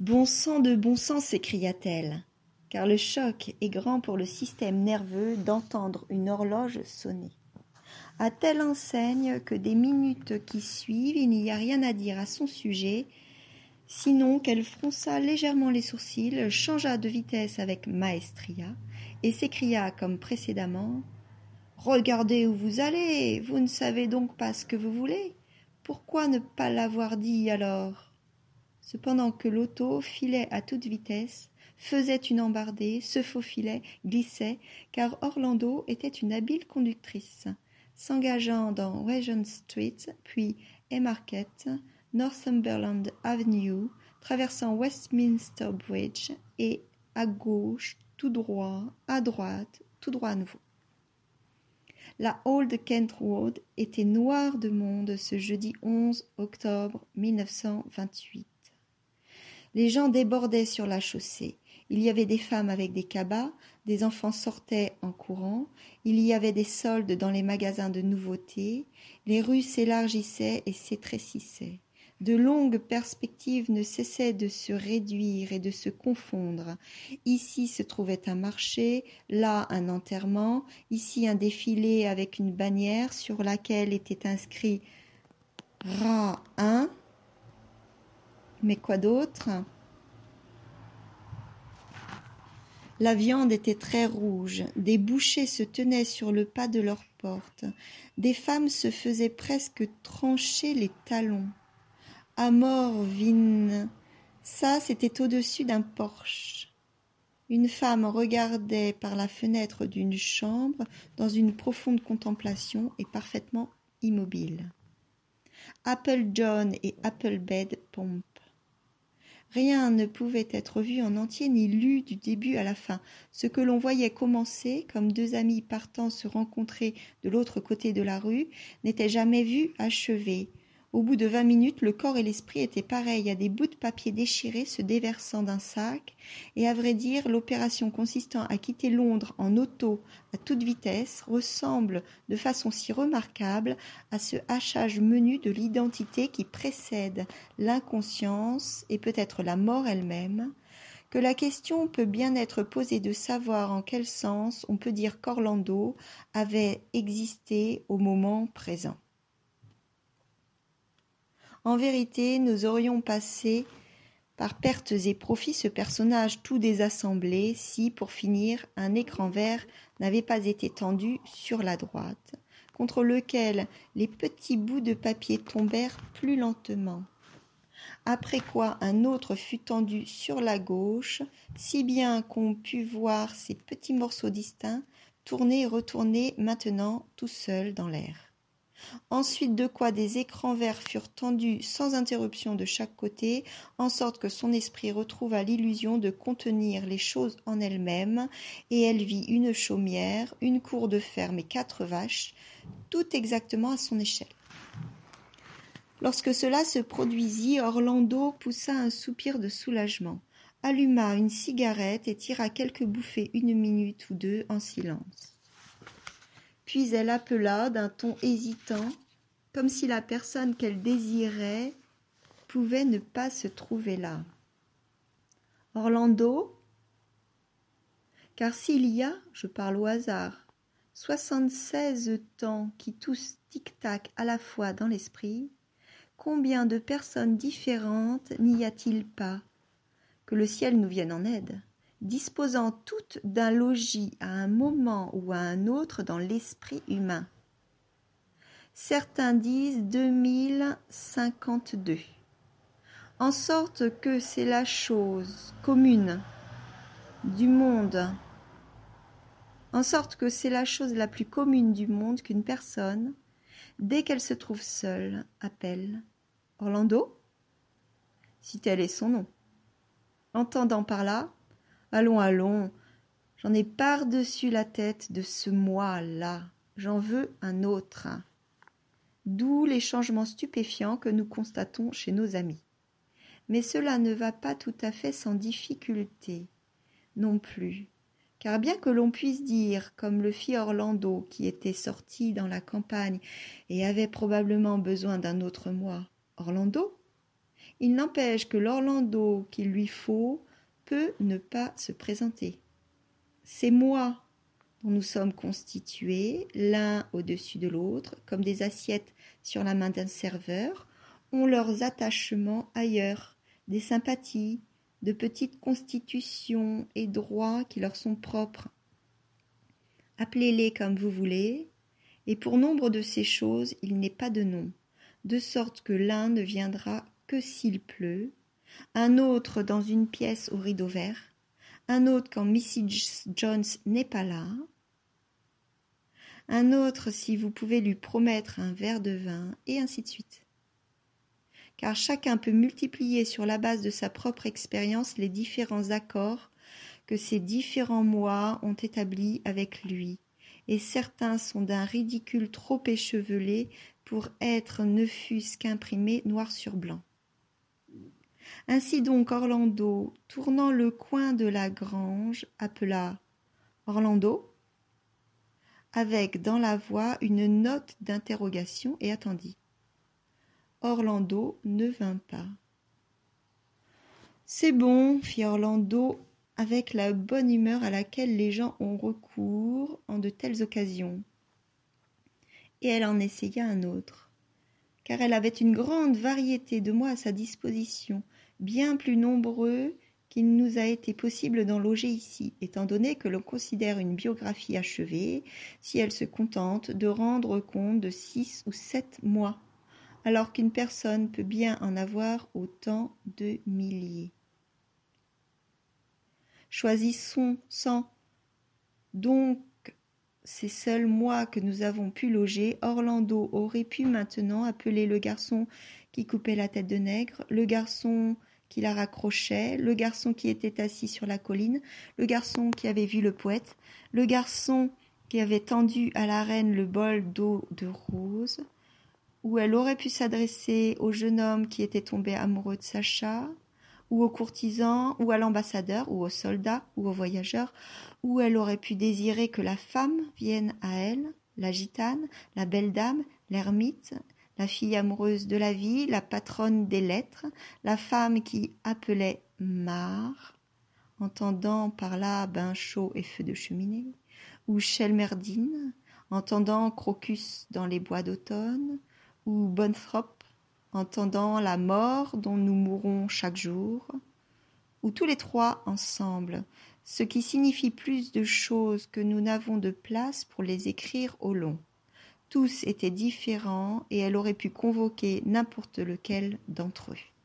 Bon sang de bon sang s'écria-t-elle, car le choc est grand pour le système nerveux d'entendre une horloge sonner. À telle enseigne que des minutes qui suivent, il n'y a rien à dire à son sujet, sinon qu'elle fronça légèrement les sourcils, changea de vitesse avec maestria, et s'écria comme précédemment. Regardez où vous allez. Vous ne savez donc pas ce que vous voulez. Pourquoi ne pas l'avoir dit alors? Cependant que l'auto filait à toute vitesse, faisait une embardée, se faufilait, glissait, car Orlando était une habile conductrice, s'engageant dans Regent Street, puis Haymarket, Northumberland Avenue, traversant Westminster Bridge, et à gauche, tout droit, à droite, tout droit à nouveau. La Old Kent Road était noire de monde ce jeudi 11 octobre 1928. Les gens débordaient sur la chaussée. Il y avait des femmes avec des cabas, des enfants sortaient en courant, il y avait des soldes dans les magasins de nouveautés, les rues s'élargissaient et s'étrécissaient. De longues perspectives ne cessaient de se réduire et de se confondre. Ici se trouvait un marché, là un enterrement, ici un défilé avec une bannière sur laquelle était inscrit Ra 1, mais quoi d'autre? La viande était très rouge, des bouchers se tenaient sur le pas de leur porte, des femmes se faisaient presque trancher les talons. Amor vin, ça c'était au-dessus d'un porche. Une femme regardait par la fenêtre d'une chambre dans une profonde contemplation et parfaitement immobile. Apple John et Applebed Pomp Rien ne pouvait être vu en entier ni lu du début à la fin. Ce que l'on voyait commencer, comme deux amis partant se rencontrer de l'autre côté de la rue, n'était jamais vu achevé. Au bout de vingt minutes, le corps et l'esprit étaient pareils à des bouts de papier déchirés se déversant d'un sac, et à vrai dire, l'opération consistant à quitter Londres en auto à toute vitesse ressemble de façon si remarquable à ce hachage menu de l'identité qui précède l'inconscience et peut-être la mort elle-même, que la question peut bien être posée de savoir en quel sens on peut dire qu'Orlando avait existé au moment présent. En vérité, nous aurions passé par pertes et profits ce personnage tout désassemblé si, pour finir, un écran vert n'avait pas été tendu sur la droite, contre lequel les petits bouts de papier tombèrent plus lentement. Après quoi un autre fut tendu sur la gauche, si bien qu'on put voir ces petits morceaux distincts tourner et retourner maintenant tout seuls dans l'air. Ensuite de quoi des écrans verts furent tendus sans interruption de chaque côté, en sorte que son esprit retrouva l'illusion de contenir les choses en elles-mêmes, et elle vit une chaumière, une cour de ferme et quatre vaches, tout exactement à son échelle. Lorsque cela se produisit, Orlando poussa un soupir de soulagement, alluma une cigarette et tira quelques bouffées une minute ou deux en silence. Puis elle appela d'un ton hésitant, comme si la personne qu'elle désirait pouvait ne pas se trouver là. Orlando? Car s'il y a, je parle au hasard, soixante-seize temps qui tous tic-tac à la fois dans l'esprit, combien de personnes différentes n'y a-t-il pas Que le ciel nous vienne en aide? Disposant toutes d'un logis à un moment ou à un autre dans l'esprit humain. Certains disent deux mille cinquante-deux, en sorte que c'est la chose commune du monde, en sorte que c'est la chose la plus commune du monde qu'une personne, dès qu'elle se trouve seule, appelle. Orlando, si tel est son nom, entendant par là Allons, allons. J'en ai par-dessus la tête de ce moi-là. J'en veux un autre. D'où les changements stupéfiants que nous constatons chez nos amis. Mais cela ne va pas tout à fait sans difficulté non plus. Car bien que l'on puisse dire, comme le fit Orlando, qui était sorti dans la campagne et avait probablement besoin d'un autre moi, Orlando Il n'empêche que l'Orlando qu'il lui faut peut ne pas se présenter. C'est moi dont nous sommes constitués, l'un au-dessus de l'autre, comme des assiettes sur la main d'un serveur, ont leurs attachements ailleurs, des sympathies, de petites constitutions et droits qui leur sont propres. Appelez-les comme vous voulez, et pour nombre de ces choses il n'est pas de nom, de sorte que l'un ne viendra que s'il pleut, un autre dans une pièce au rideau vert, un autre quand Mrs. Jones n'est pas là, un autre si vous pouvez lui promettre un verre de vin, et ainsi de suite. Car chacun peut multiplier sur la base de sa propre expérience les différents accords que ces différents mois ont établis avec lui, et certains sont d'un ridicule trop échevelé pour être ne fût-ce qu'imprimés noir sur blanc. Ainsi donc Orlando, tournant le coin de la grange, appela Orlando avec dans la voix une note d'interrogation et attendit. Orlando ne vint pas. C'est bon, fit Orlando avec la bonne humeur à laquelle les gens ont recours en de telles occasions. Et elle en essaya un autre, car elle avait une grande variété de mots à sa disposition, bien plus nombreux qu'il nous a été possible d'en loger ici, étant donné que l'on considère une biographie achevée si elle se contente de rendre compte de six ou sept mois, alors qu'une personne peut bien en avoir autant de milliers. Choisissons sans donc ces seuls mois que nous avons pu loger, Orlando aurait pu maintenant appeler le garçon qui coupait la tête de nègre, le garçon qui la raccrochait, le garçon qui était assis sur la colline, le garçon qui avait vu le poète, le garçon qui avait tendu à la reine le bol d'eau de rose, où elle aurait pu s'adresser au jeune homme qui était tombé amoureux de Sacha, ou au courtisan, ou à l'ambassadeur, ou au soldat, ou au voyageur, où elle aurait pu désirer que la femme vienne à elle, la gitane, la belle dame, l'ermite, la fille amoureuse de la vie, la patronne des lettres, la femme qui appelait Mar, entendant par là bain chaud et feu de cheminée, ou Chelmerdine, entendant Crocus dans les bois d'automne, ou Bonthrop, entendant la mort dont nous mourons chaque jour, ou tous les trois ensemble, ce qui signifie plus de choses que nous n'avons de place pour les écrire au long. Tous étaient différents et elle aurait pu convoquer n'importe lequel d'entre eux.